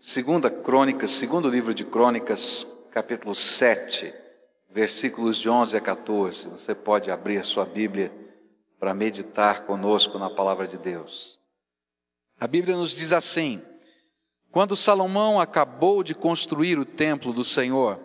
Segunda Crônicas, segundo livro de Crônicas, capítulo 7, versículos de 11 a 14. Você pode abrir a sua Bíblia para meditar conosco na palavra de Deus. A Bíblia nos diz assim: Quando Salomão acabou de construir o templo do Senhor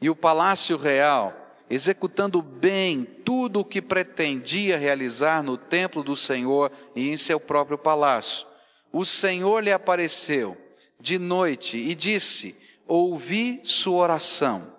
e o palácio real, executando bem tudo o que pretendia realizar no templo do Senhor e em seu próprio palácio, o Senhor lhe apareceu de noite e disse: Ouvi sua oração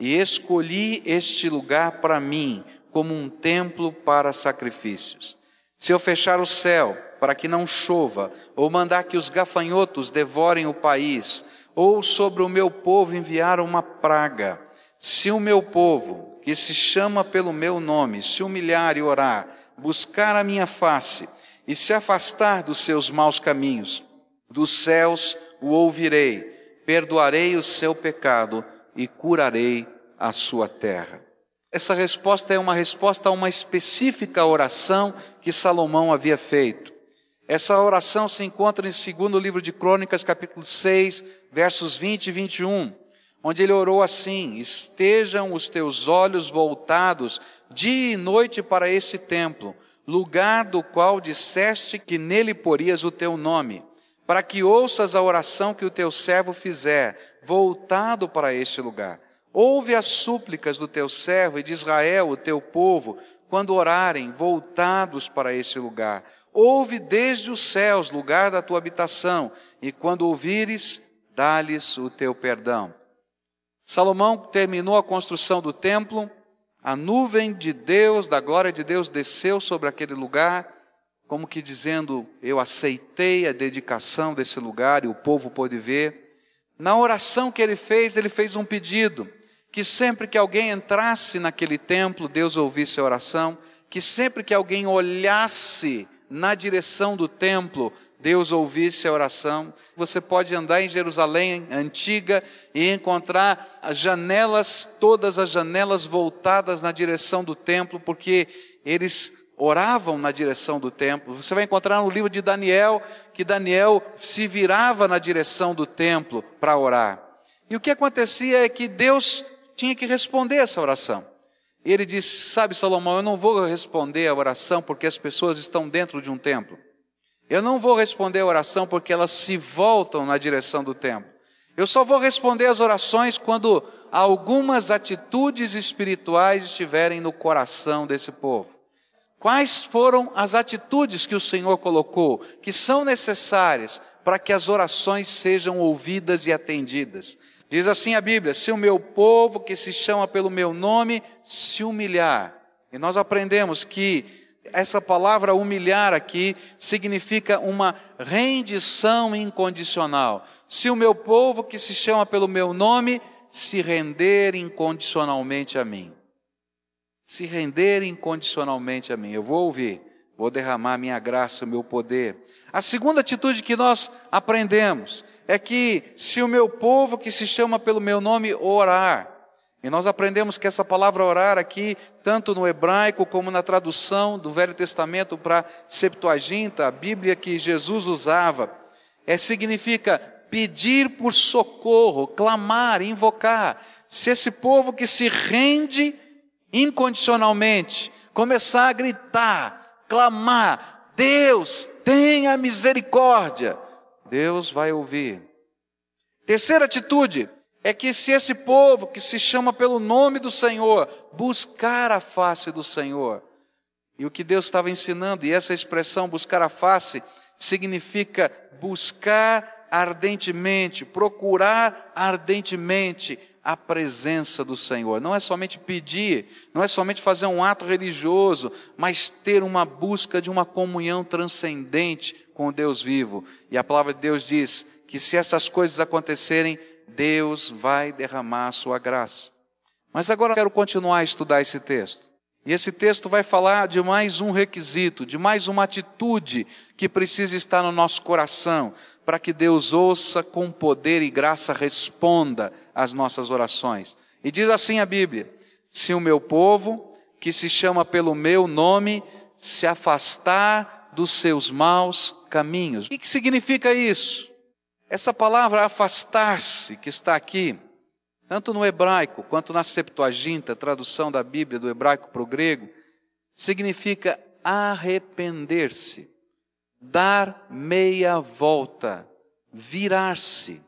e escolhi este lugar para mim como um templo para sacrifícios. Se eu fechar o céu para que não chova, ou mandar que os gafanhotos devorem o país, ou sobre o meu povo enviar uma praga, se o meu povo, que se chama pelo meu nome, se humilhar e orar, buscar a minha face e se afastar dos seus maus caminhos, dos céus o ouvirei, perdoarei o seu pecado e curarei a sua terra. Essa resposta é uma resposta a uma específica oração que Salomão havia feito. Essa oração se encontra em segundo livro de Crônicas, capítulo 6, versos 20 e 21, onde ele orou assim: Estejam os teus olhos voltados dia e noite para este templo, lugar do qual disseste que nele porias o teu nome para que ouças a oração que o teu servo fizer, voltado para este lugar. Ouve as súplicas do teu servo e de Israel, o teu povo, quando orarem, voltados para este lugar. Ouve desde os céus, lugar da tua habitação, e quando ouvires, dá-lhes o teu perdão. Salomão terminou a construção do templo, a nuvem de Deus, da glória de Deus, desceu sobre aquele lugar, como que dizendo: Eu aceitei a dedicação desse lugar e o povo pôde ver. Na oração que ele fez, ele fez um pedido: que sempre que alguém entrasse naquele templo, Deus ouvisse a oração, que sempre que alguém olhasse na direção do templo, Deus ouvisse a oração. Você pode andar em Jerusalém antiga e encontrar as janelas, todas as janelas voltadas na direção do templo, porque eles oravam na direção do templo. Você vai encontrar no livro de Daniel que Daniel se virava na direção do templo para orar. E o que acontecia é que Deus tinha que responder essa oração. E ele disse: Sabe, Salomão, eu não vou responder a oração porque as pessoas estão dentro de um templo. Eu não vou responder a oração porque elas se voltam na direção do templo. Eu só vou responder as orações quando algumas atitudes espirituais estiverem no coração desse povo. Quais foram as atitudes que o Senhor colocou que são necessárias para que as orações sejam ouvidas e atendidas? Diz assim a Bíblia: se o meu povo que se chama pelo meu nome se humilhar. E nós aprendemos que essa palavra humilhar aqui significa uma rendição incondicional. Se o meu povo que se chama pelo meu nome se render incondicionalmente a mim se render incondicionalmente a mim. Eu vou ouvir, vou derramar minha graça, meu poder. A segunda atitude que nós aprendemos é que se o meu povo que se chama pelo meu nome orar, e nós aprendemos que essa palavra orar aqui, tanto no hebraico como na tradução do Velho Testamento para Septuaginta, a Bíblia que Jesus usava, é significa pedir por socorro, clamar, invocar. Se esse povo que se rende incondicionalmente, começar a gritar, clamar: Deus, tenha misericórdia. Deus vai ouvir. Terceira atitude é que se esse povo que se chama pelo nome do Senhor buscar a face do Senhor, e o que Deus estava ensinando, e essa expressão buscar a face significa buscar ardentemente, procurar ardentemente a presença do Senhor. Não é somente pedir, não é somente fazer um ato religioso, mas ter uma busca de uma comunhão transcendente com o Deus vivo. E a palavra de Deus diz que se essas coisas acontecerem, Deus vai derramar a sua graça. Mas agora eu quero continuar a estudar esse texto. E esse texto vai falar de mais um requisito, de mais uma atitude que precisa estar no nosso coração, para que Deus ouça com poder e graça responda às nossas orações. E diz assim a Bíblia: Se o meu povo, que se chama pelo meu nome, se afastar dos seus maus caminhos. O que significa isso? Essa palavra afastar-se, que está aqui, tanto no hebraico quanto na Septuaginta, tradução da Bíblia do hebraico para o grego, significa arrepender-se, dar meia volta, virar-se.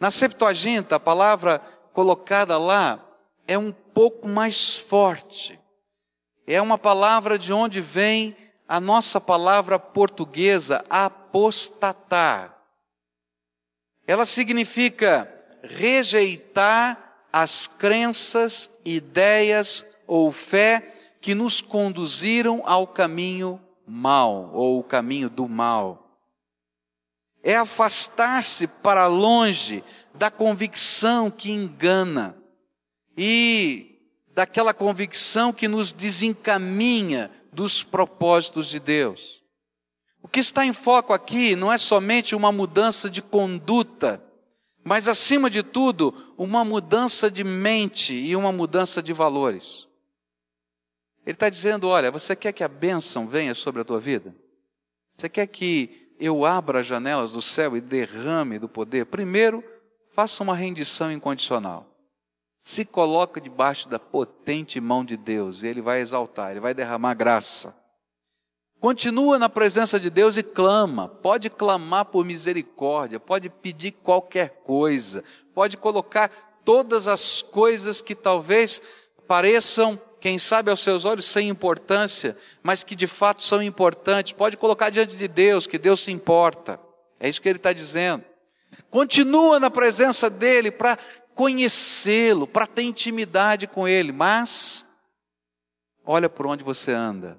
Na Septuaginta, a palavra colocada lá é um pouco mais forte. É uma palavra de onde vem a nossa palavra portuguesa apostatar. Ela significa rejeitar as crenças, ideias ou fé que nos conduziram ao caminho mal ou o caminho do mal. É afastar-se para longe da convicção que engana e daquela convicção que nos desencaminha dos propósitos de Deus. O que está em foco aqui não é somente uma mudança de conduta, mas acima de tudo, uma mudança de mente e uma mudança de valores. Ele está dizendo: olha, você quer que a bênção venha sobre a tua vida? Você quer que eu abra as janelas do céu e derrame do poder? Primeiro, faça uma rendição incondicional. Se coloca debaixo da potente mão de Deus e Ele vai exaltar, Ele vai derramar graça. Continua na presença de Deus e clama. Pode clamar por misericórdia, pode pedir qualquer coisa, pode colocar todas as coisas que talvez pareçam, quem sabe aos seus olhos, sem importância, mas que de fato são importantes. Pode colocar diante de Deus, que Deus se importa. É isso que ele está dizendo. Continua na presença dele para conhecê-lo, para ter intimidade com ele, mas olha por onde você anda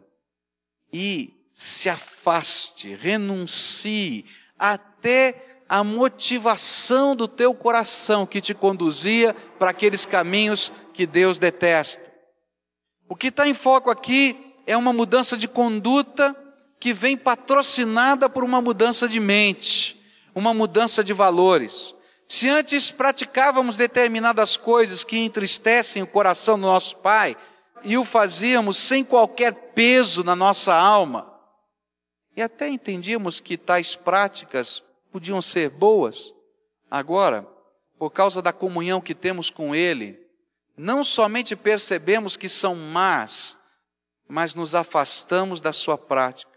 e se afaste, renuncie até a motivação do teu coração que te conduzia para aqueles caminhos que Deus detesta. O que está em foco aqui é uma mudança de conduta que vem patrocinada por uma mudança de mente, uma mudança de valores. Se antes praticávamos determinadas coisas que entristecem o coração do nosso Pai, e o fazíamos sem qualquer peso na nossa alma. E até entendíamos que tais práticas podiam ser boas. Agora, por causa da comunhão que temos com Ele, não somente percebemos que são más, mas nos afastamos da sua prática.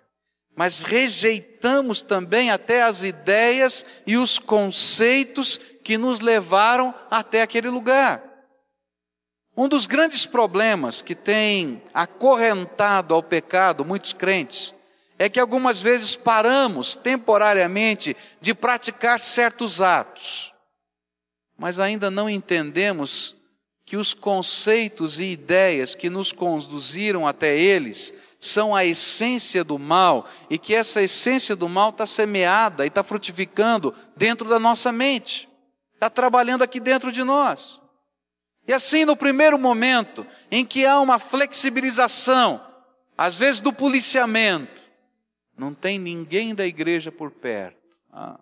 Mas rejeitamos também até as ideias e os conceitos que nos levaram até aquele lugar. Um dos grandes problemas que tem acorrentado ao pecado muitos crentes é que algumas vezes paramos temporariamente de praticar certos atos, mas ainda não entendemos que os conceitos e ideias que nos conduziram até eles são a essência do mal e que essa essência do mal está semeada e está frutificando dentro da nossa mente, está trabalhando aqui dentro de nós. E assim, no primeiro momento em que há uma flexibilização, às vezes do policiamento, não tem ninguém da igreja por perto, ah,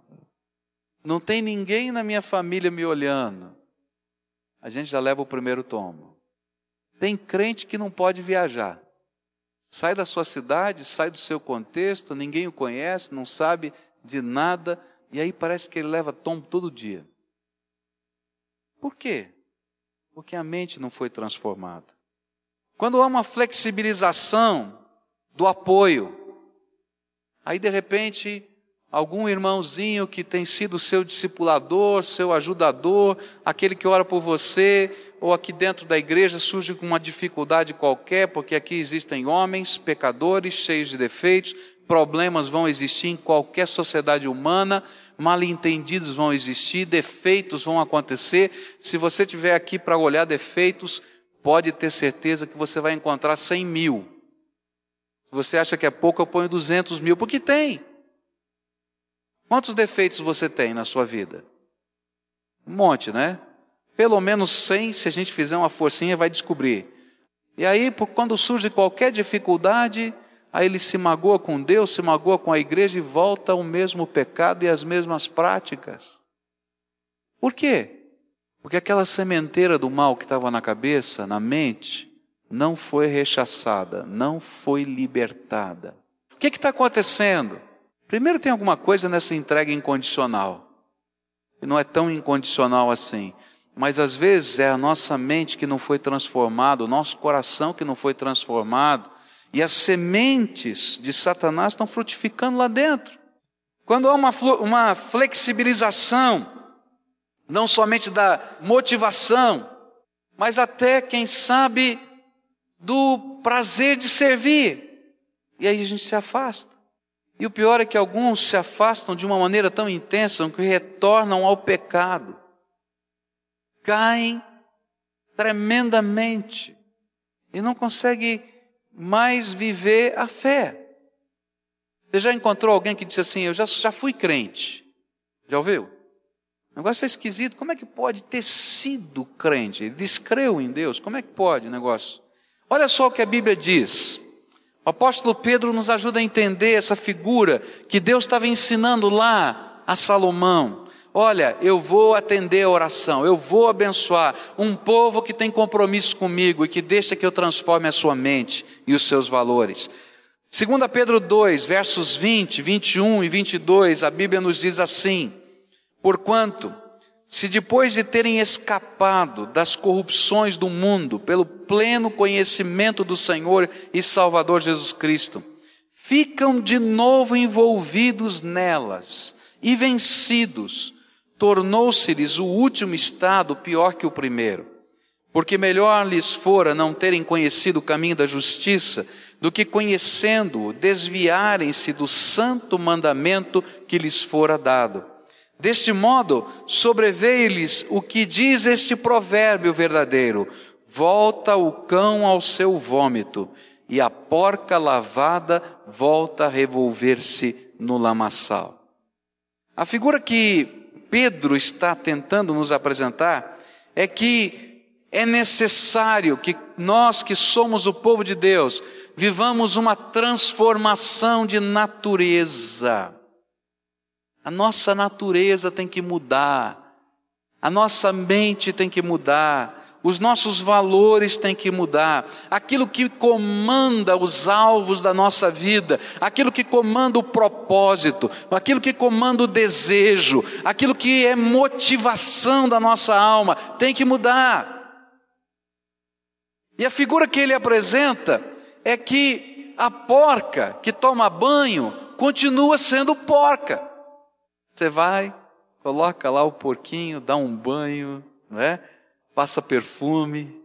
não tem ninguém na minha família me olhando, a gente já leva o primeiro tomo. Tem crente que não pode viajar. Sai da sua cidade, sai do seu contexto, ninguém o conhece, não sabe de nada, e aí parece que ele leva tombo todo dia. Por quê? Porque a mente não foi transformada. Quando há uma flexibilização do apoio, aí de repente algum irmãozinho que tem sido seu discipulador, seu ajudador, aquele que ora por você, ou aqui dentro da igreja surge com uma dificuldade qualquer, porque aqui existem homens, pecadores, cheios de defeitos, problemas vão existir em qualquer sociedade humana, mal entendidos vão existir, defeitos vão acontecer. Se você tiver aqui para olhar defeitos, pode ter certeza que você vai encontrar 100 mil. Se você acha que é pouco, eu ponho 200 mil, porque tem. Quantos defeitos você tem na sua vida? Um monte, né? Pelo menos 100, se a gente fizer uma forcinha, vai descobrir. E aí, quando surge qualquer dificuldade, aí ele se magoa com Deus, se magoa com a igreja e volta ao mesmo pecado e às mesmas práticas. Por quê? Porque aquela sementeira do mal que estava na cabeça, na mente, não foi rechaçada, não foi libertada. O que está acontecendo? Primeiro, tem alguma coisa nessa entrega incondicional. E não é tão incondicional assim. Mas às vezes é a nossa mente que não foi transformada, o nosso coração que não foi transformado, e as sementes de Satanás estão frutificando lá dentro. Quando há uma, uma flexibilização, não somente da motivação, mas até, quem sabe, do prazer de servir. E aí a gente se afasta. E o pior é que alguns se afastam de uma maneira tão intensa que retornam ao pecado. Caem tremendamente e não conseguem mais viver a fé. Você já encontrou alguém que disse assim: Eu já, já fui crente? Já ouviu? O negócio é esquisito. Como é que pode ter sido crente? Ele descreu em Deus. Como é que pode o negócio? Olha só o que a Bíblia diz. O apóstolo Pedro nos ajuda a entender essa figura que Deus estava ensinando lá a Salomão. Olha, eu vou atender a oração, eu vou abençoar um povo que tem compromisso comigo e que deixa que eu transforme a sua mente e os seus valores. 2 Pedro 2, versos 20, 21 e 22, a Bíblia nos diz assim: Porquanto, se depois de terem escapado das corrupções do mundo pelo pleno conhecimento do Senhor e Salvador Jesus Cristo, ficam de novo envolvidos nelas e vencidos, tornou-se-lhes o último estado pior que o primeiro. Porque melhor lhes fora não terem conhecido o caminho da justiça, do que conhecendo-o, desviarem-se do santo mandamento que lhes fora dado. Deste modo, sobreveio-lhes o que diz este provérbio verdadeiro: volta o cão ao seu vômito, e a porca lavada volta a revolver-se no lamaçal. A figura que Pedro está tentando nos apresentar é que é necessário que nós que somos o povo de Deus vivamos uma transformação de natureza. A nossa natureza tem que mudar, a nossa mente tem que mudar, os nossos valores têm que mudar, aquilo que comanda os alvos da nossa vida, aquilo que comanda o propósito, aquilo que comanda o desejo, aquilo que é motivação da nossa alma, tem que mudar. E a figura que ele apresenta é que a porca que toma banho continua sendo porca. Você vai, coloca lá o porquinho, dá um banho, né? passa perfume.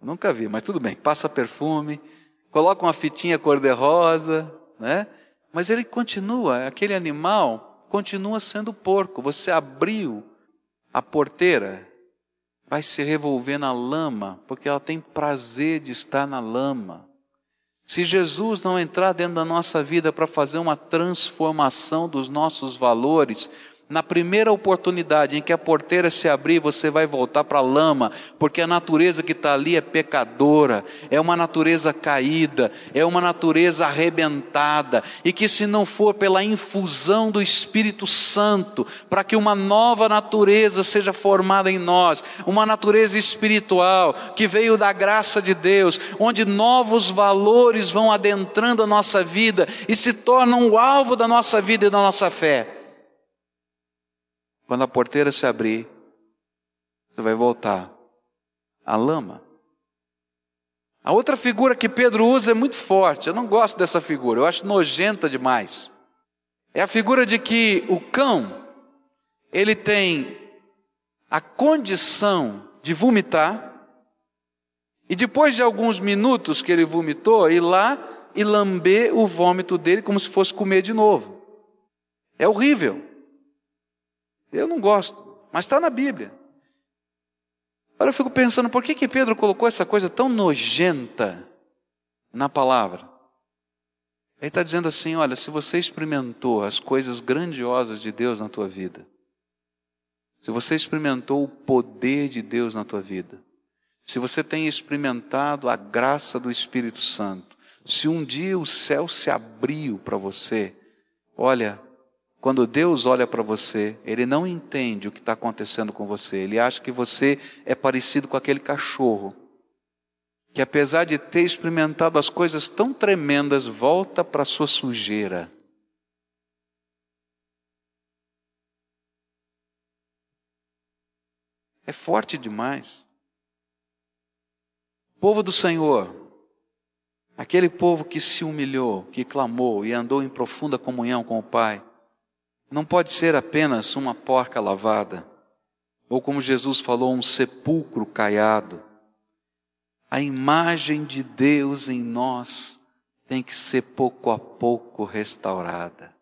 Nunca vi, mas tudo bem, passa perfume, coloca uma fitinha cor-de-rosa, né? Mas ele continua, aquele animal continua sendo porco. Você abriu a porteira, vai se revolver na lama, porque ela tem prazer de estar na lama. Se Jesus não entrar dentro da nossa vida para fazer uma transformação dos nossos valores, na primeira oportunidade em que a porteira se abrir, você vai voltar para a lama, porque a natureza que está ali é pecadora, é uma natureza caída, é uma natureza arrebentada, e que se não for pela infusão do Espírito Santo, para que uma nova natureza seja formada em nós, uma natureza espiritual que veio da graça de Deus, onde novos valores vão adentrando a nossa vida e se tornam o alvo da nossa vida e da nossa fé quando a porteira se abrir, você vai voltar à lama. A outra figura que Pedro usa é muito forte. Eu não gosto dessa figura, eu acho nojenta demais. É a figura de que o cão, ele tem a condição de vomitar, e depois de alguns minutos que ele vomitou, ir lá e lamber o vômito dele como se fosse comer de novo. É horrível. Eu não gosto, mas está na Bíblia. Agora eu fico pensando, por que, que Pedro colocou essa coisa tão nojenta na palavra? Ele está dizendo assim: olha, se você experimentou as coisas grandiosas de Deus na tua vida, se você experimentou o poder de Deus na tua vida, se você tem experimentado a graça do Espírito Santo, se um dia o céu se abriu para você, olha, quando Deus olha para você, ele não entende o que está acontecendo com você. Ele acha que você é parecido com aquele cachorro que, apesar de ter experimentado as coisas tão tremendas, volta para sua sujeira. É forte demais. Povo do Senhor, aquele povo que se humilhou, que clamou e andou em profunda comunhão com o Pai não pode ser apenas uma porca lavada, ou como Jesus falou, um sepulcro caiado. A imagem de Deus em nós tem que ser pouco a pouco restaurada.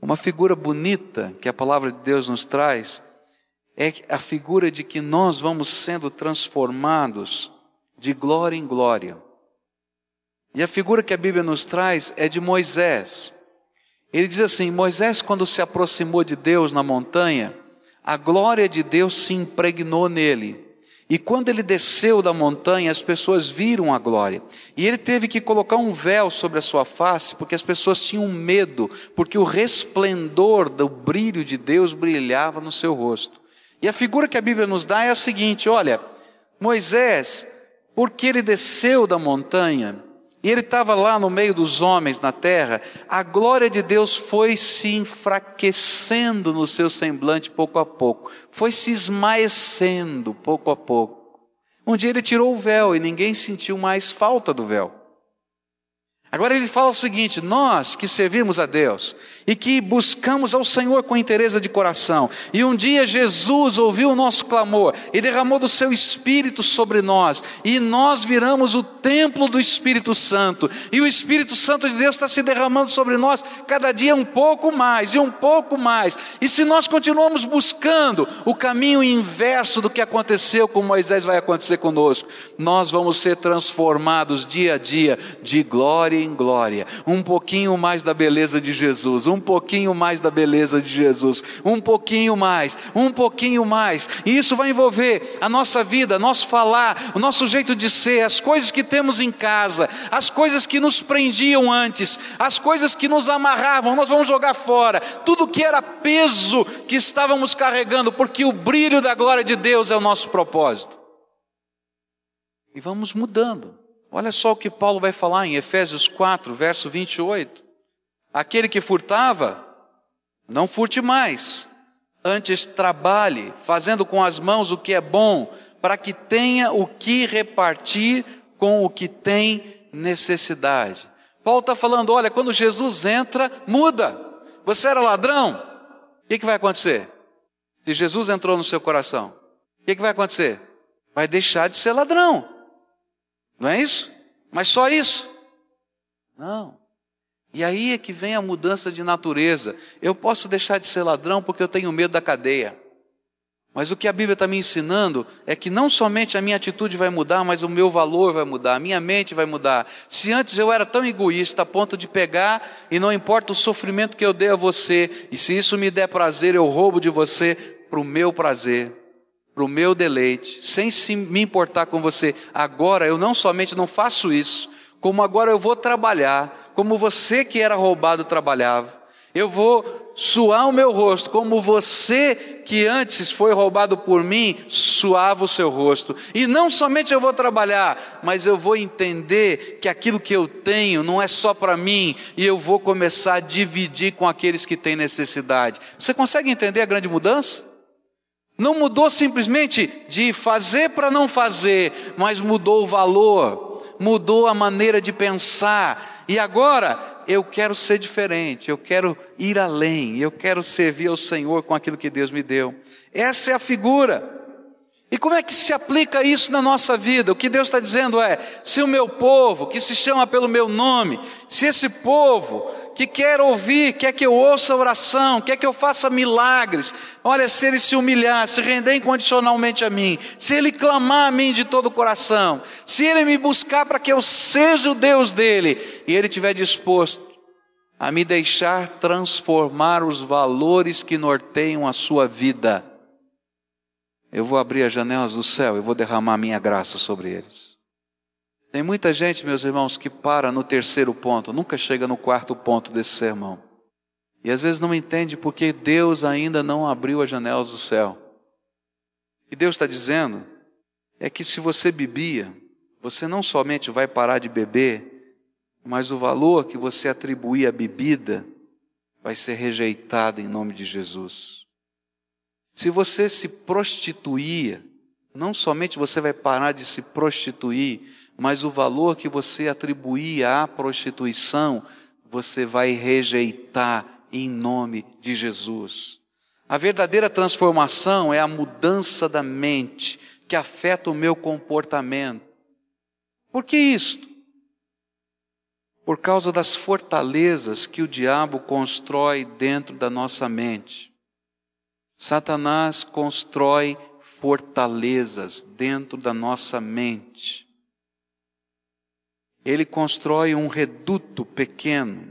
Uma figura bonita que a palavra de Deus nos traz é a figura de que nós vamos sendo transformados de glória em glória. E a figura que a Bíblia nos traz é de Moisés. Ele diz assim: Moisés, quando se aproximou de Deus na montanha, a glória de Deus se impregnou nele. E quando ele desceu da montanha, as pessoas viram a glória. E ele teve que colocar um véu sobre a sua face, porque as pessoas tinham medo, porque o resplendor do brilho de Deus brilhava no seu rosto. E a figura que a Bíblia nos dá é a seguinte: olha, Moisés, porque ele desceu da montanha, e ele estava lá no meio dos homens na terra, a glória de Deus foi se enfraquecendo no seu semblante pouco a pouco, foi se esmaecendo pouco a pouco. Um dia ele tirou o véu e ninguém sentiu mais falta do véu. Agora ele fala o seguinte: nós que servimos a Deus e que buscamos ao Senhor com interesse de coração, e um dia Jesus ouviu o nosso clamor e derramou do seu Espírito sobre nós, e nós viramos o templo do Espírito Santo, e o Espírito Santo de Deus está se derramando sobre nós cada dia um pouco mais e um pouco mais, e se nós continuamos buscando o caminho inverso do que aconteceu com Moisés, vai acontecer conosco, nós vamos ser transformados dia a dia de glória em glória, um pouquinho mais da beleza de Jesus, um pouquinho mais da beleza de Jesus, um pouquinho mais, um pouquinho mais, e isso vai envolver a nossa vida, nosso falar, o nosso jeito de ser, as coisas que temos em casa, as coisas que nos prendiam antes, as coisas que nos amarravam, nós vamos jogar fora, tudo que era peso que estávamos carregando, porque o brilho da glória de Deus é o nosso propósito. E vamos mudando. Olha só o que Paulo vai falar em Efésios 4, verso 28. Aquele que furtava, não furte mais, antes trabalhe, fazendo com as mãos o que é bom, para que tenha o que repartir com o que tem necessidade. Paulo está falando: olha, quando Jesus entra, muda. Você era ladrão? O que, que vai acontecer? Se Jesus entrou no seu coração, o que, que vai acontecer? Vai deixar de ser ladrão. Não é isso? Mas só isso? Não. E aí é que vem a mudança de natureza. Eu posso deixar de ser ladrão porque eu tenho medo da cadeia. Mas o que a Bíblia está me ensinando é que não somente a minha atitude vai mudar, mas o meu valor vai mudar, a minha mente vai mudar. Se antes eu era tão egoísta a ponto de pegar e não importa o sofrimento que eu dei a você, e se isso me der prazer, eu roubo de você para o meu prazer para o meu deleite, sem se me importar com você. Agora eu não somente não faço isso, como agora eu vou trabalhar, como você que era roubado trabalhava. Eu vou suar o meu rosto, como você que antes foi roubado por mim, suava o seu rosto. E não somente eu vou trabalhar, mas eu vou entender que aquilo que eu tenho não é só para mim, e eu vou começar a dividir com aqueles que têm necessidade. Você consegue entender a grande mudança? Não mudou simplesmente de fazer para não fazer, mas mudou o valor, mudou a maneira de pensar. E agora eu quero ser diferente, eu quero ir além, eu quero servir ao Senhor com aquilo que Deus me deu. Essa é a figura. E como é que se aplica isso na nossa vida? O que Deus está dizendo é: se o meu povo, que se chama pelo meu nome, se esse povo que quer ouvir, quer que eu ouça oração, quer que eu faça milagres. Olha, se ele se humilhar, se render incondicionalmente a mim, se ele clamar a mim de todo o coração, se ele me buscar para que eu seja o Deus dele, e ele estiver disposto a me deixar transformar os valores que norteiam a sua vida, eu vou abrir as janelas do céu, eu vou derramar minha graça sobre eles. Tem muita gente, meus irmãos, que para no terceiro ponto, nunca chega no quarto ponto desse sermão. E às vezes não entende porque Deus ainda não abriu as janelas do céu. O que Deus está dizendo é que se você bebia, você não somente vai parar de beber, mas o valor que você atribuía à bebida vai ser rejeitado em nome de Jesus. Se você se prostituía, não somente você vai parar de se prostituir, mas o valor que você atribuía à prostituição, você vai rejeitar em nome de Jesus. A verdadeira transformação é a mudança da mente que afeta o meu comportamento. Por que isto? Por causa das fortalezas que o diabo constrói dentro da nossa mente. Satanás constrói fortalezas dentro da nossa mente. Ele constrói um reduto pequeno.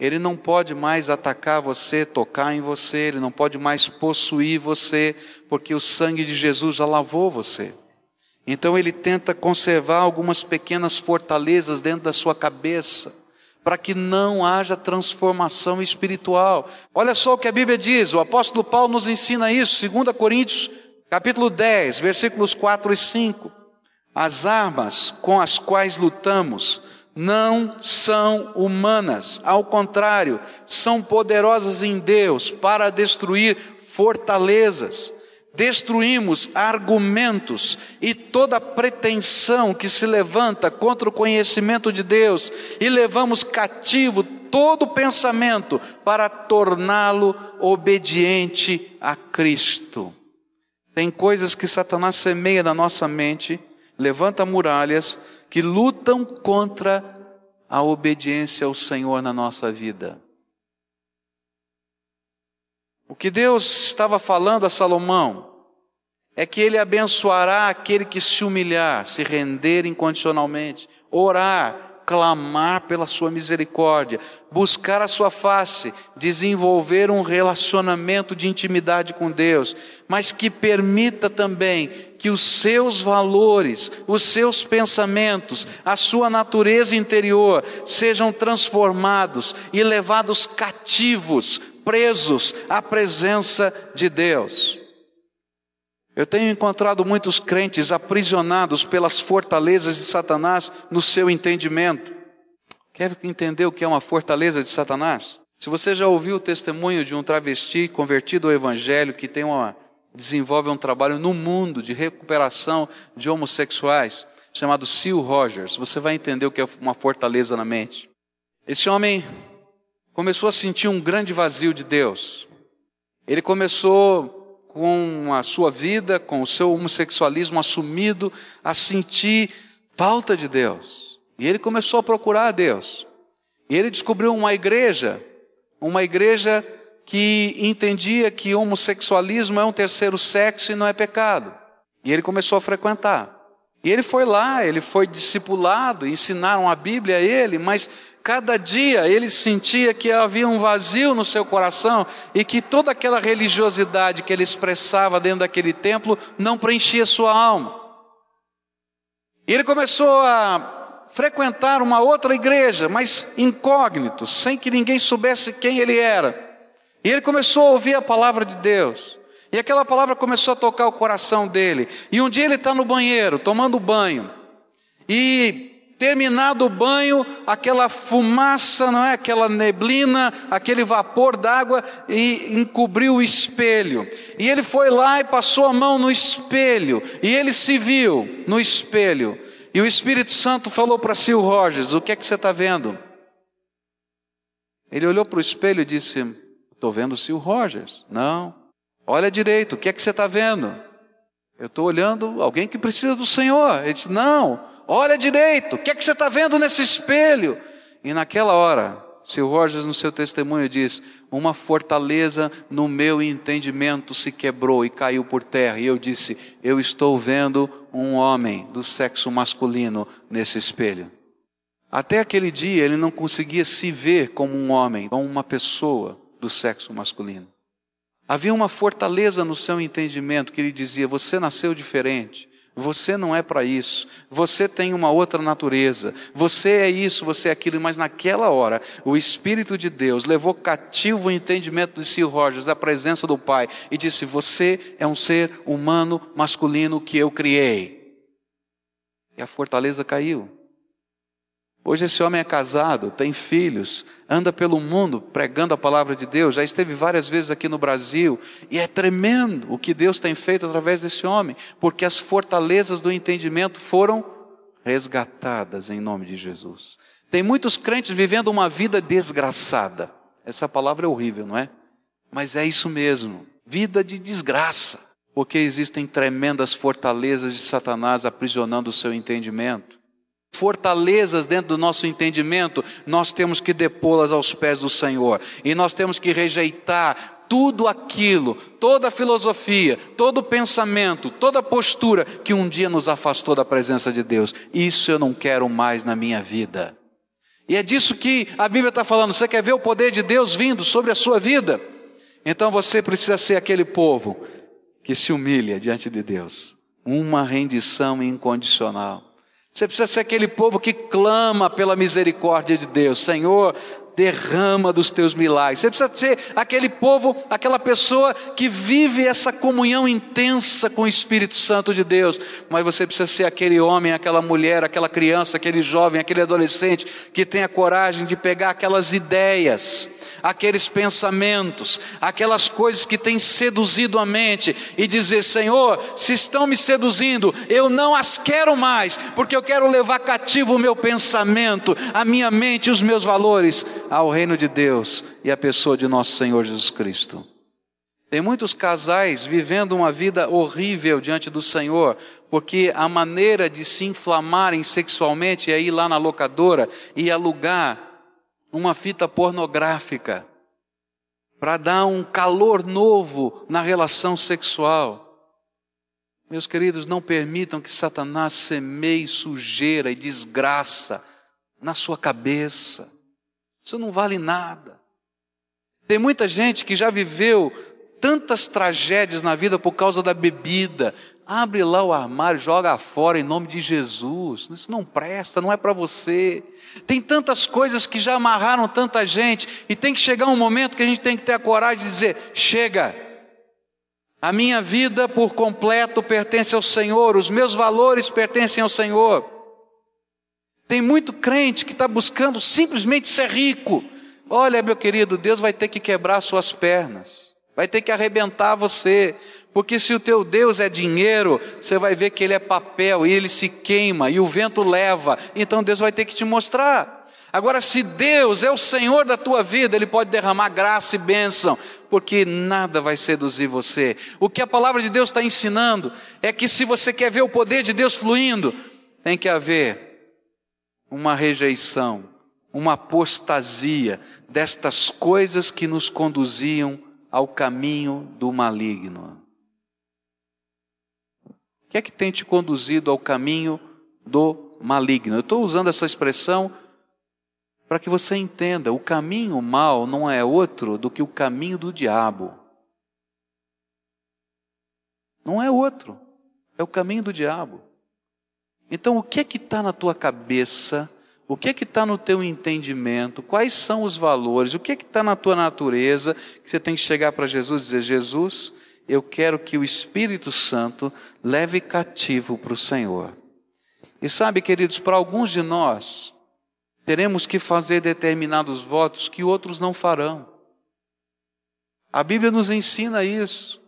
Ele não pode mais atacar você, tocar em você, ele não pode mais possuir você, porque o sangue de Jesus já lavou você. Então ele tenta conservar algumas pequenas fortalezas dentro da sua cabeça, para que não haja transformação espiritual. Olha só o que a Bíblia diz, o apóstolo Paulo nos ensina isso, 2 Coríntios, capítulo 10, versículos 4 e 5. As armas com as quais lutamos não são humanas, ao contrário, são poderosas em Deus para destruir fortalezas. Destruímos argumentos e toda pretensão que se levanta contra o conhecimento de Deus e levamos cativo todo pensamento para torná-lo obediente a Cristo. Tem coisas que Satanás semeia na nossa mente, levanta muralhas que lutam contra a obediência ao Senhor na nossa vida. O que Deus estava falando a Salomão é que ele abençoará aquele que se humilhar, se render incondicionalmente, orar, clamar pela sua misericórdia, buscar a sua face, desenvolver um relacionamento de intimidade com Deus, mas que permita também que os seus valores, os seus pensamentos, a sua natureza interior sejam transformados e levados cativos, presos à presença de Deus. Eu tenho encontrado muitos crentes aprisionados pelas fortalezas de Satanás no seu entendimento. Quer entender o que é uma fortaleza de Satanás? Se você já ouviu o testemunho de um travesti convertido ao evangelho que tem uma, desenvolve um trabalho no mundo de recuperação de homossexuais, chamado Seal Rogers, você vai entender o que é uma fortaleza na mente. Esse homem começou a sentir um grande vazio de Deus. Ele começou com a sua vida, com o seu homossexualismo assumido, a sentir falta de Deus. E ele começou a procurar a Deus. E ele descobriu uma igreja, uma igreja que entendia que homossexualismo é um terceiro sexo e não é pecado. E ele começou a frequentar. E ele foi lá, ele foi discipulado, ensinaram a Bíblia a ele, mas Cada dia ele sentia que havia um vazio no seu coração e que toda aquela religiosidade que ele expressava dentro daquele templo não preenchia sua alma. E ele começou a frequentar uma outra igreja, mas incógnito, sem que ninguém soubesse quem ele era. E ele começou a ouvir a palavra de Deus. E aquela palavra começou a tocar o coração dele. E um dia ele está no banheiro, tomando banho. E Terminado o banho, aquela fumaça, não é? Aquela neblina, aquele vapor d'água e encobriu o espelho. E ele foi lá e passou a mão no espelho. E ele se viu no espelho. E o Espírito Santo falou para Sil Rogers: O que é que você está vendo? Ele olhou para o espelho e disse: Estou vendo Sil Rogers. Não. Olha direito, o que é que você está vendo? Eu estou olhando alguém que precisa do Senhor. Ele disse: Não. Olha direito, o que é que você está vendo nesse espelho? E naquela hora, Sr. Rogers, no seu testemunho, diz: Uma fortaleza no meu entendimento se quebrou e caiu por terra. E eu disse: Eu estou vendo um homem do sexo masculino nesse espelho. Até aquele dia ele não conseguia se ver como um homem, como uma pessoa do sexo masculino. Havia uma fortaleza no seu entendimento que ele dizia: Você nasceu diferente. Você não é para isso. Você tem uma outra natureza. Você é isso, você é aquilo. Mas naquela hora, o Espírito de Deus levou cativo o entendimento de Sil Rogers à presença do Pai e disse: Você é um ser humano masculino que eu criei. E a fortaleza caiu. Hoje esse homem é casado, tem filhos, anda pelo mundo pregando a palavra de Deus, já esteve várias vezes aqui no Brasil, e é tremendo o que Deus tem feito através desse homem, porque as fortalezas do entendimento foram resgatadas em nome de Jesus. Tem muitos crentes vivendo uma vida desgraçada. Essa palavra é horrível, não é? Mas é isso mesmo, vida de desgraça, porque existem tremendas fortalezas de Satanás aprisionando o seu entendimento fortalezas dentro do nosso entendimento, nós temos que depô-las aos pés do Senhor. E nós temos que rejeitar tudo aquilo, toda filosofia, todo pensamento, toda postura que um dia nos afastou da presença de Deus. Isso eu não quero mais na minha vida. E é disso que a Bíblia está falando. Você quer ver o poder de Deus vindo sobre a sua vida? Então você precisa ser aquele povo que se humilha diante de Deus. Uma rendição incondicional. Você precisa ser aquele povo que clama pela misericórdia de Deus. Senhor, derrama dos teus milagres. Você precisa ser aquele povo, aquela pessoa que vive essa comunhão intensa com o Espírito Santo de Deus. Mas você precisa ser aquele homem, aquela mulher, aquela criança, aquele jovem, aquele adolescente que tem a coragem de pegar aquelas ideias aqueles pensamentos, aquelas coisas que têm seduzido a mente e dizer: Senhor, se estão me seduzindo, eu não as quero mais, porque eu quero levar cativo o meu pensamento, a minha mente e os meus valores ao reino de Deus e à pessoa de nosso Senhor Jesus Cristo. Tem muitos casais vivendo uma vida horrível diante do Senhor, porque a maneira de se inflamarem sexualmente é ir lá na locadora e alugar uma fita pornográfica para dar um calor novo na relação sexual. Meus queridos, não permitam que Satanás semeie sujeira e desgraça na sua cabeça. Isso não vale nada. Tem muita gente que já viveu tantas tragédias na vida por causa da bebida, Abre lá o armário, joga fora em nome de Jesus. Isso não presta, não é para você. Tem tantas coisas que já amarraram tanta gente, e tem que chegar um momento que a gente tem que ter a coragem de dizer: chega. A minha vida por completo pertence ao Senhor, os meus valores pertencem ao Senhor. Tem muito crente que está buscando simplesmente ser rico. Olha, meu querido, Deus vai ter que quebrar suas pernas, vai ter que arrebentar você, porque se o teu Deus é dinheiro, você vai ver que ele é papel e ele se queima e o vento leva. Então Deus vai ter que te mostrar. Agora, se Deus é o Senhor da tua vida, Ele pode derramar graça e bênção, porque nada vai seduzir você. O que a palavra de Deus está ensinando é que se você quer ver o poder de Deus fluindo, tem que haver uma rejeição, uma apostasia destas coisas que nos conduziam ao caminho do maligno que é que tem te conduzido ao caminho do maligno? Eu estou usando essa expressão para que você entenda: o caminho mal não é outro do que o caminho do diabo. Não é outro, é o caminho do diabo. Então, o que é que está na tua cabeça? O que é que está no teu entendimento? Quais são os valores? O que é que está na tua natureza? Que você tem que chegar para Jesus e dizer: Jesus, eu quero que o Espírito Santo leve cativo para o Senhor. E sabe, queridos, para alguns de nós, teremos que fazer determinados votos que outros não farão. A Bíblia nos ensina isso,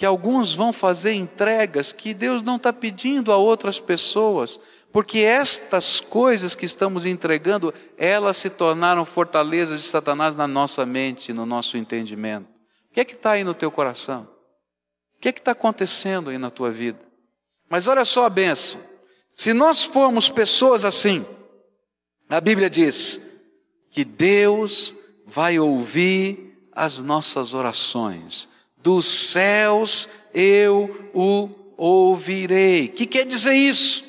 que alguns vão fazer entregas que Deus não está pedindo a outras pessoas, porque estas coisas que estamos entregando, elas se tornaram fortalezas de Satanás na nossa mente, no nosso entendimento. O que é que está aí no teu coração? O que é que está acontecendo aí na tua vida? Mas olha só a benção. Se nós formos pessoas assim, a Bíblia diz que Deus vai ouvir as nossas orações. Dos céus eu o ouvirei. Que quer dizer isso?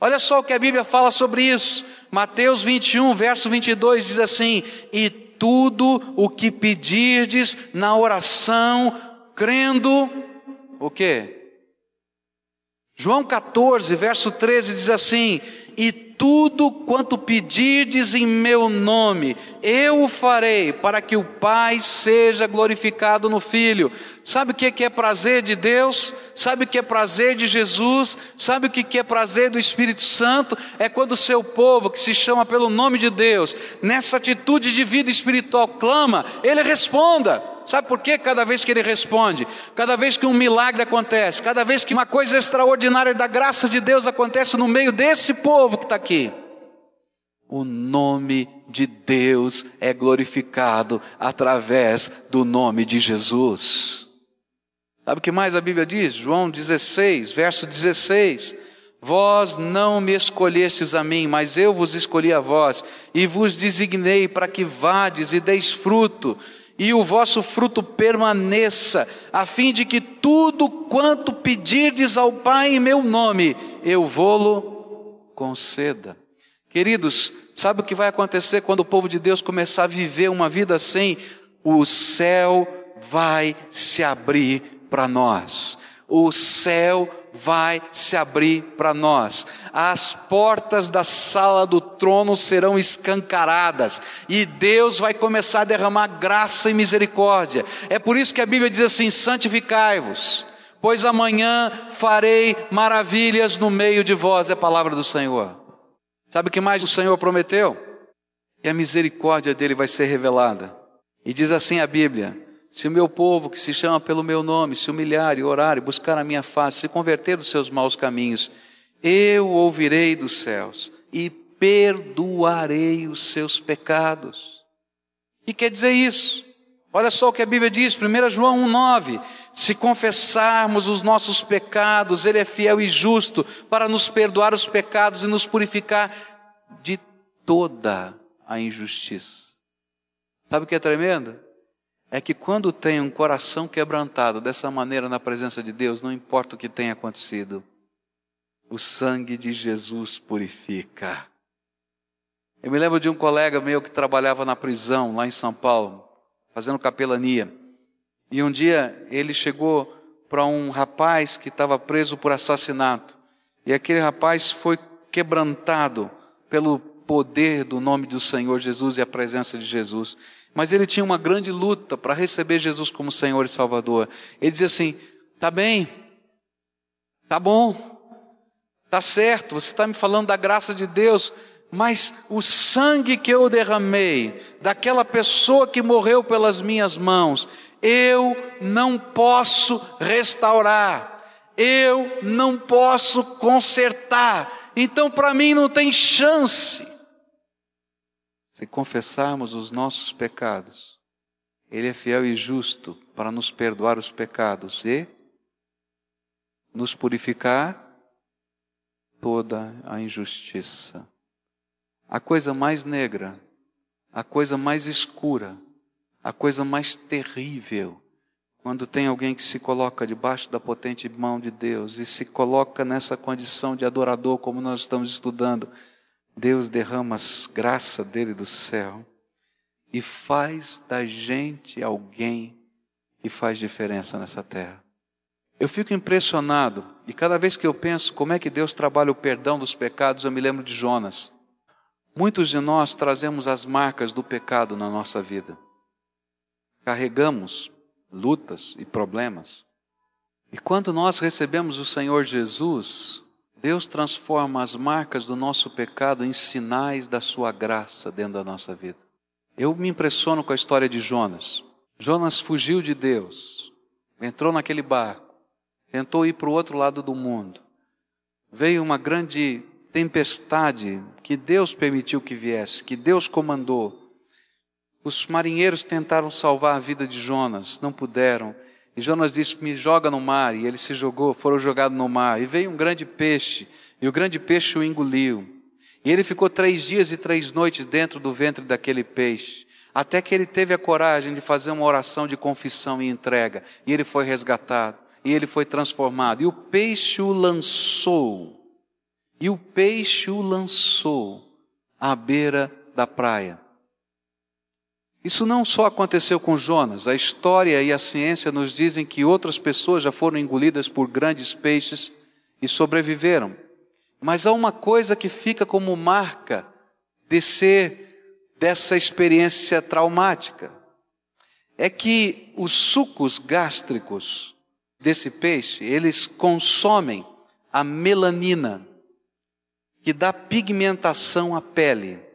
Olha só o que a Bíblia fala sobre isso. Mateus 21, verso 22 diz assim: E tudo o que pedirdes na oração, crendo, o quê? João 14, verso 13 diz assim: E tudo quanto pedirdes em meu nome, eu o farei, para que o Pai seja glorificado no Filho. Sabe o que é prazer de Deus? Sabe o que é prazer de Jesus? Sabe o que é prazer do Espírito Santo? É quando o seu povo, que se chama pelo nome de Deus, nessa atitude de vida espiritual, clama, ele responda. Sabe por quê? Cada vez que ele responde, cada vez que um milagre acontece, cada vez que uma coisa extraordinária da graça de Deus acontece no meio desse povo que está aqui, o nome de Deus é glorificado através do nome de Jesus. Sabe o que mais a Bíblia diz? João 16, verso 16. Vós não me escolhestes a mim, mas eu vos escolhi a vós, e vos designei para que vades e deis fruto, e o vosso fruto permaneça, a fim de que tudo quanto pedirdes ao Pai em meu nome, eu vou-lo conceda. Queridos, sabe o que vai acontecer quando o povo de Deus começar a viver uma vida assim? O céu vai se abrir para nós. O céu vai se abrir para nós. As portas da sala do trono serão escancaradas e Deus vai começar a derramar graça e misericórdia. É por isso que a Bíblia diz assim: santificai-vos, pois amanhã farei maravilhas no meio de vós, é a palavra do Senhor. Sabe o que mais o Senhor prometeu? E a misericórdia dele vai ser revelada. E diz assim a Bíblia: se o meu povo, que se chama pelo meu nome, se humilhar e orar e buscar a minha face, se converter dos seus maus caminhos, eu ouvirei dos céus e perdoarei os seus pecados. E quer dizer isso? Olha só o que a Bíblia diz, 1 João 1,9: Se confessarmos os nossos pecados, Ele é fiel e justo para nos perdoar os pecados e nos purificar de toda a injustiça. Sabe o que é tremendo? É que quando tem um coração quebrantado dessa maneira na presença de Deus, não importa o que tenha acontecido, o sangue de Jesus purifica. Eu me lembro de um colega meu que trabalhava na prisão lá em São Paulo, fazendo capelania. E um dia ele chegou para um rapaz que estava preso por assassinato. E aquele rapaz foi quebrantado pelo poder do nome do Senhor Jesus e a presença de Jesus. Mas ele tinha uma grande luta para receber Jesus como Senhor e Salvador. Ele dizia assim: tá bem, tá bom, tá certo, você está me falando da graça de Deus, mas o sangue que eu derramei, daquela pessoa que morreu pelas minhas mãos, eu não posso restaurar, eu não posso consertar, então para mim não tem chance. Se confessarmos os nossos pecados, Ele é fiel e justo para nos perdoar os pecados e nos purificar toda a injustiça. A coisa mais negra, a coisa mais escura, a coisa mais terrível, quando tem alguém que se coloca debaixo da potente mão de Deus e se coloca nessa condição de adorador, como nós estamos estudando, Deus derrama graça dele do céu e faz da gente alguém que faz diferença nessa terra. Eu fico impressionado e cada vez que eu penso como é que Deus trabalha o perdão dos pecados, eu me lembro de Jonas. Muitos de nós trazemos as marcas do pecado na nossa vida. Carregamos lutas e problemas. E quando nós recebemos o Senhor Jesus, Deus transforma as marcas do nosso pecado em sinais da sua graça dentro da nossa vida. Eu me impressiono com a história de Jonas. Jonas fugiu de Deus, entrou naquele barco, tentou ir para o outro lado do mundo. Veio uma grande tempestade que Deus permitiu que viesse, que Deus comandou. Os marinheiros tentaram salvar a vida de Jonas, não puderam. E Jonas disse: Me joga no mar. E ele se jogou, foram jogados no mar. E veio um grande peixe, e o grande peixe o engoliu. E ele ficou três dias e três noites dentro do ventre daquele peixe, até que ele teve a coragem de fazer uma oração de confissão e entrega. E ele foi resgatado, e ele foi transformado. E o peixe o lançou, e o peixe o lançou à beira da praia. Isso não só aconteceu com Jonas, a história e a ciência nos dizem que outras pessoas já foram engolidas por grandes peixes e sobreviveram. Mas há uma coisa que fica como marca de ser dessa experiência traumática. É que os sucos gástricos desse peixe, eles consomem a melanina, que dá pigmentação à pele.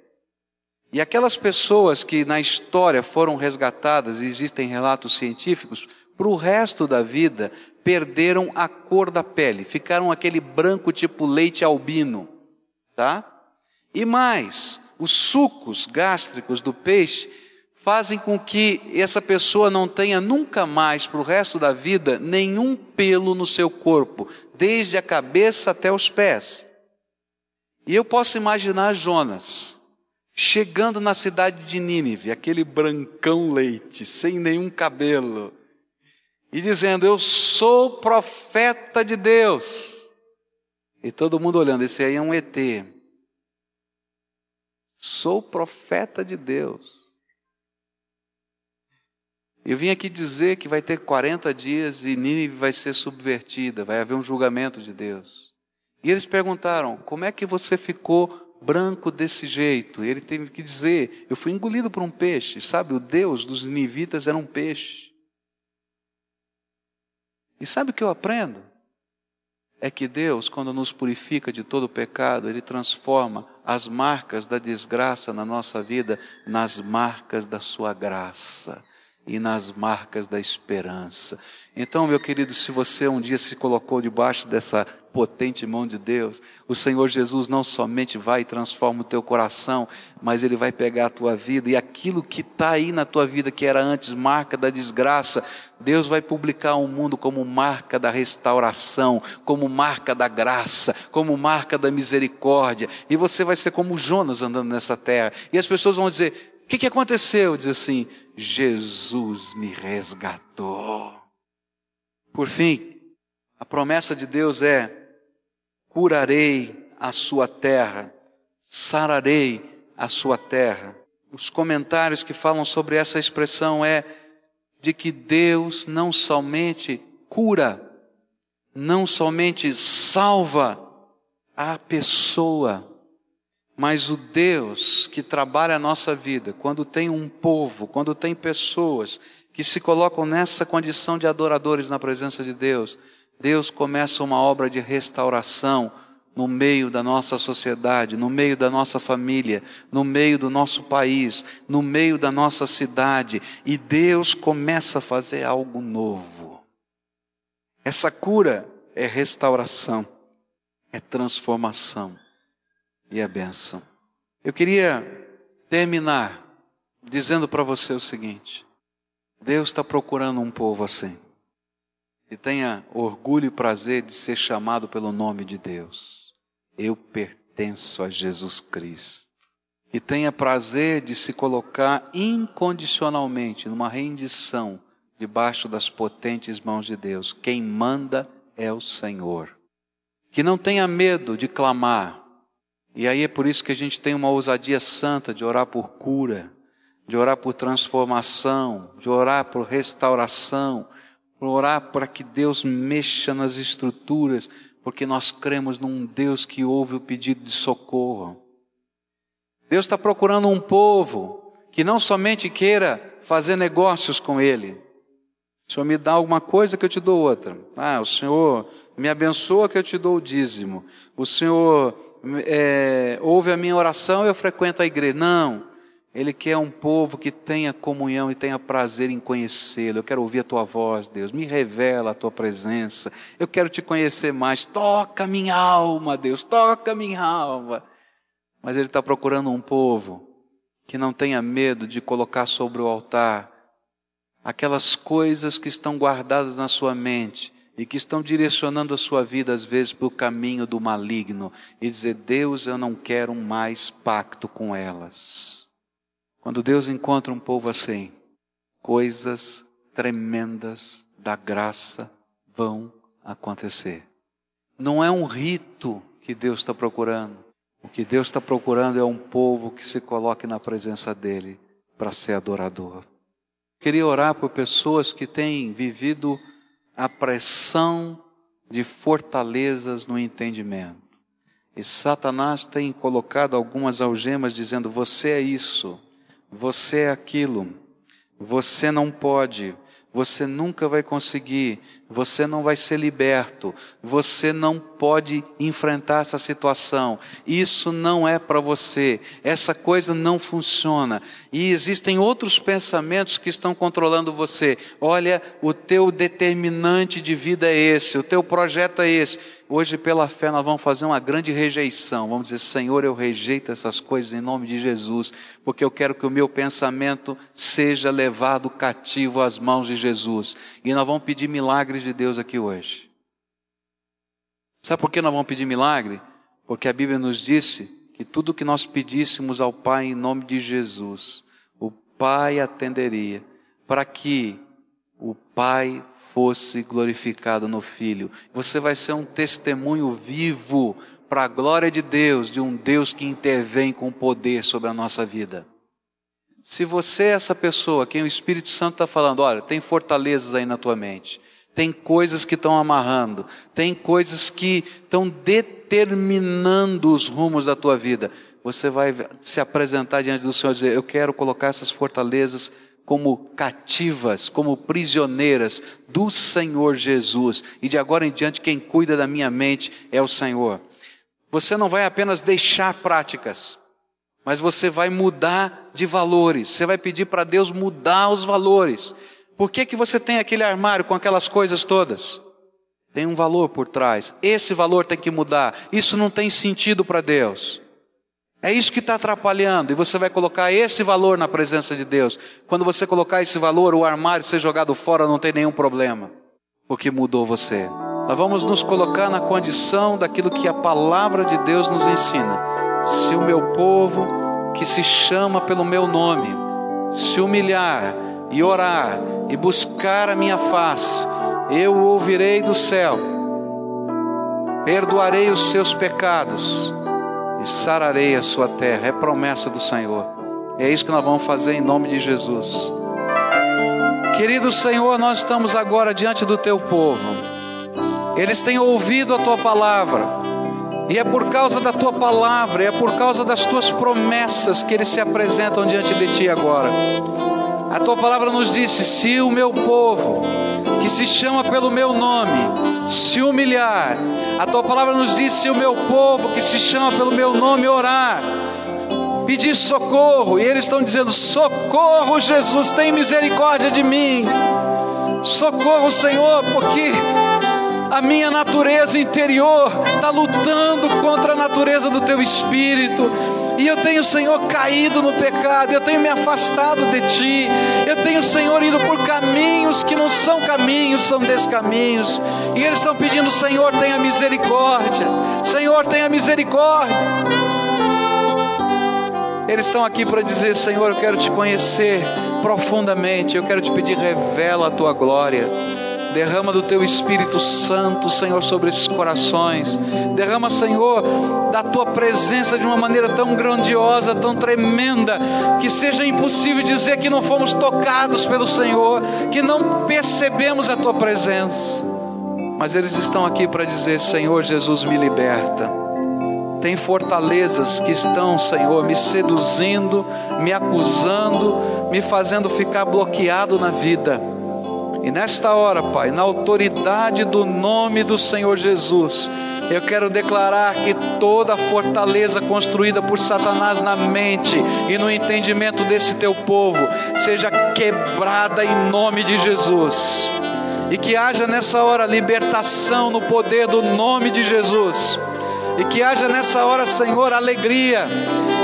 E aquelas pessoas que na história foram resgatadas, e existem relatos científicos, para o resto da vida perderam a cor da pele, ficaram aquele branco tipo leite albino, tá? E mais, os sucos gástricos do peixe fazem com que essa pessoa não tenha nunca mais para o resto da vida nenhum pelo no seu corpo, desde a cabeça até os pés. E eu posso imaginar Jonas chegando na cidade de Nínive, aquele brancão leite, sem nenhum cabelo, e dizendo: Eu sou profeta de Deus. E todo mundo olhando, esse aí é um ET. Sou profeta de Deus. Eu vim aqui dizer que vai ter 40 dias e Nínive vai ser subvertida, vai haver um julgamento de Deus. E eles perguntaram: como é que você ficou branco desse jeito? Ele teve que dizer: eu fui engolido por um peixe. Sabe, o Deus dos ninivitas era um peixe. E sabe o que eu aprendo? É que Deus, quando nos purifica de todo pecado, Ele transforma as marcas da desgraça na nossa vida nas marcas da Sua graça e nas marcas da esperança. Então, meu querido, se você um dia se colocou debaixo dessa potente mão de Deus, o Senhor Jesus não somente vai e transforma o teu coração, mas Ele vai pegar a tua vida e aquilo que está aí na tua vida, que era antes marca da desgraça, Deus vai publicar o mundo como marca da restauração, como marca da graça, como marca da misericórdia, e você vai ser como Jonas andando nessa terra, e as pessoas vão dizer: o que, que aconteceu? Diz assim: Jesus me resgatou. Por fim, a promessa de Deus é: curarei a sua terra, sararei a sua terra. Os comentários que falam sobre essa expressão é de que Deus não somente cura, não somente salva a pessoa, mas o Deus que trabalha a nossa vida, quando tem um povo, quando tem pessoas que se colocam nessa condição de adoradores na presença de Deus, Deus começa uma obra de restauração no meio da nossa sociedade, no meio da nossa família, no meio do nosso país, no meio da nossa cidade, e Deus começa a fazer algo novo. Essa cura é restauração, é transformação e é bênção. Eu queria terminar dizendo para você o seguinte: Deus está procurando um povo assim, que tenha orgulho e prazer de ser chamado pelo nome de Deus. Eu pertenço a Jesus Cristo. E tenha prazer de se colocar incondicionalmente numa rendição debaixo das potentes mãos de Deus. Quem manda é o Senhor. Que não tenha medo de clamar, e aí é por isso que a gente tem uma ousadia santa de orar por cura, de orar por transformação, de orar por restauração, orar para que Deus mexa nas estruturas, porque nós cremos num Deus que ouve o pedido de socorro. Deus está procurando um povo que não somente queira fazer negócios com Ele. O Senhor me dá alguma coisa que eu te dou outra. Ah, o Senhor me abençoa que eu te dou o dízimo. O Senhor é, ouve a minha oração eu frequento a igreja. Não. Ele quer um povo que tenha comunhão e tenha prazer em conhecê-lo. Eu quero ouvir a tua voz, Deus. Me revela a tua presença. Eu quero te conhecer mais. Toca minha alma, Deus. Toca minha alma. Mas Ele está procurando um povo que não tenha medo de colocar sobre o altar aquelas coisas que estão guardadas na sua mente e que estão direcionando a sua vida às vezes para o caminho do maligno e dizer: Deus, eu não quero mais pacto com elas. Quando Deus encontra um povo assim, coisas tremendas da graça vão acontecer. Não é um rito que Deus está procurando. O que Deus está procurando é um povo que se coloque na presença dEle para ser adorador. Queria orar por pessoas que têm vivido a pressão de fortalezas no entendimento. E Satanás tem colocado algumas algemas dizendo: você é isso, você é aquilo, você não pode, você nunca vai conseguir, você não vai ser liberto, você não pode enfrentar essa situação, isso não é para você, essa coisa não funciona. E existem outros pensamentos que estão controlando você. Olha, o teu determinante de vida é esse, o teu projeto é esse. Hoje, pela fé, nós vamos fazer uma grande rejeição. Vamos dizer, Senhor, eu rejeito essas coisas em nome de Jesus, porque eu quero que o meu pensamento seja levado cativo às mãos de Jesus. E nós vamos pedir milagres de Deus aqui hoje. Sabe por que nós vamos pedir milagre? Porque a Bíblia nos disse que tudo que nós pedíssemos ao Pai em nome de Jesus, o Pai atenderia, para que o Pai fosse glorificado no Filho. Você vai ser um testemunho vivo para a glória de Deus, de um Deus que intervém com poder sobre a nossa vida. Se você é essa pessoa, quem o Espírito Santo está falando, olha, tem fortalezas aí na tua mente, tem coisas que estão amarrando, tem coisas que estão determinando os rumos da tua vida. Você vai se apresentar diante do Senhor e dizer: Eu quero colocar essas fortalezas como cativas, como prisioneiras do Senhor Jesus. E de agora em diante, quem cuida da minha mente é o Senhor. Você não vai apenas deixar práticas, mas você vai mudar de valores. Você vai pedir para Deus mudar os valores. Por que, que você tem aquele armário com aquelas coisas todas? Tem um valor por trás. Esse valor tem que mudar. Isso não tem sentido para Deus. É isso que está atrapalhando, e você vai colocar esse valor na presença de Deus. Quando você colocar esse valor, o armário ser jogado fora não tem nenhum problema, porque mudou você. Nós vamos nos colocar na condição daquilo que a palavra de Deus nos ensina. Se o meu povo, que se chama pelo meu nome, se humilhar e orar e buscar a minha face, eu o ouvirei do céu, perdoarei os seus pecados e sararei a sua terra. É promessa do Senhor. É isso que nós vamos fazer em nome de Jesus. Querido Senhor, nós estamos agora diante do teu povo. Eles têm ouvido a tua palavra. E é por causa da tua palavra, é por causa das tuas promessas que eles se apresentam diante de ti agora. A tua palavra nos disse: se o meu povo, que se chama pelo meu nome, se humilhar, a tua palavra nos diz: se o meu povo, que se chama pelo meu nome, orar, pedir socorro, e eles estão dizendo: socorro, Jesus, tem misericórdia de mim, socorro, Senhor, porque a minha natureza interior está lutando contra a natureza do teu espírito e eu tenho, Senhor, caído no pecado, eu tenho me afastado de Ti, eu tenho, Senhor, ido por caminhos que não são caminhos, são descaminhos, e eles estão pedindo, Senhor, tenha misericórdia, Senhor, tenha misericórdia. Eles estão aqui para dizer: Senhor, eu quero te conhecer profundamente, eu quero te pedir, revela a tua glória. Derrama do teu Espírito Santo, Senhor, sobre esses corações. Derrama, Senhor, da tua presença de uma maneira tão grandiosa, tão tremenda, que seja impossível dizer que não fomos tocados pelo Senhor, que não percebemos a tua presença. Mas eles estão aqui para dizer: Senhor Jesus, me liberta. Tem fortalezas que estão, Senhor, me seduzindo, me acusando, me fazendo ficar bloqueado na vida. E nesta hora, Pai, na autoridade do nome do Senhor Jesus, eu quero declarar que toda fortaleza construída por Satanás na mente e no entendimento desse teu povo seja quebrada em nome de Jesus. E que haja nessa hora libertação no poder do nome de Jesus. E que haja nessa hora, Senhor, alegria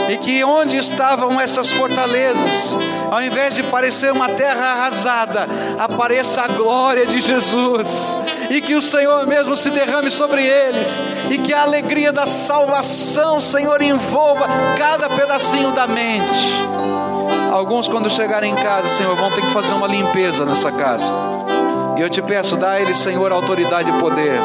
e que onde estavam essas fortalezas, ao invés de parecer uma terra arrasada, apareça a glória de Jesus, e que o Senhor mesmo se derrame sobre eles, e que a alegria da salvação, Senhor, envolva cada pedacinho da mente. Alguns, quando chegarem em casa, Senhor, vão ter que fazer uma limpeza nessa casa. E eu te peço, dá a eles, Senhor, autoridade e poder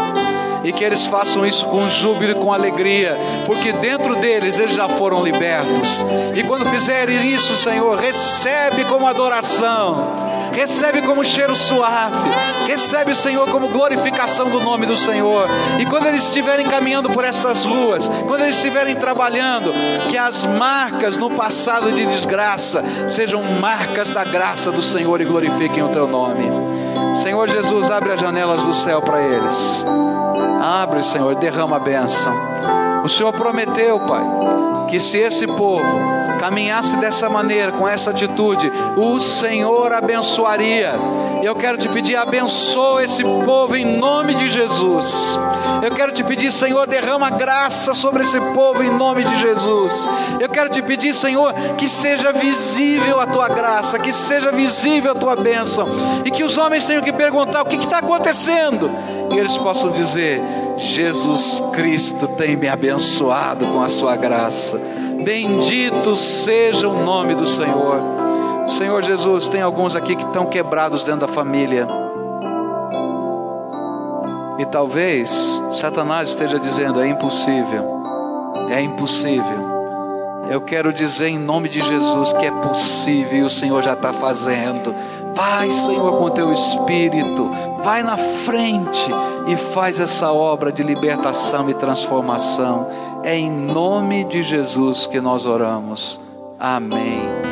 e que eles façam isso com júbilo e com alegria, porque dentro deles eles já foram libertos. E quando fizerem isso, Senhor, recebe como adoração, recebe como cheiro suave, recebe, Senhor, como glorificação do nome do Senhor. E quando eles estiverem caminhando por essas ruas, quando eles estiverem trabalhando, que as marcas no passado de desgraça sejam marcas da graça do Senhor e glorifiquem o teu nome. Senhor Jesus, abre as janelas do céu para eles. Abre, Senhor, derrama a bênção. O Senhor prometeu, Pai, que se esse povo caminhasse dessa maneira, com essa atitude, o Senhor abençoaria. E eu quero te pedir, abençoa esse povo em nome de Jesus. Eu quero te pedir, Senhor, derrama graça sobre esse povo em nome de Jesus. Eu quero te pedir, Senhor, que seja visível a tua graça, que seja visível a tua bênção, e que os homens tenham que perguntar o que está acontecendo, e eles possam dizer: Jesus Cristo tem me abençoado com a sua graça. Bendito seja o nome do Senhor. Senhor Jesus, tem alguns aqui que estão quebrados dentro da família. E talvez Satanás esteja dizendo: é impossível, é impossível. Eu quero dizer em nome de Jesus que é possível e o Senhor já está fazendo. Vai, Senhor, com teu espírito, vai na frente e faz essa obra de libertação e transformação. É em nome de Jesus que nós oramos. Amém.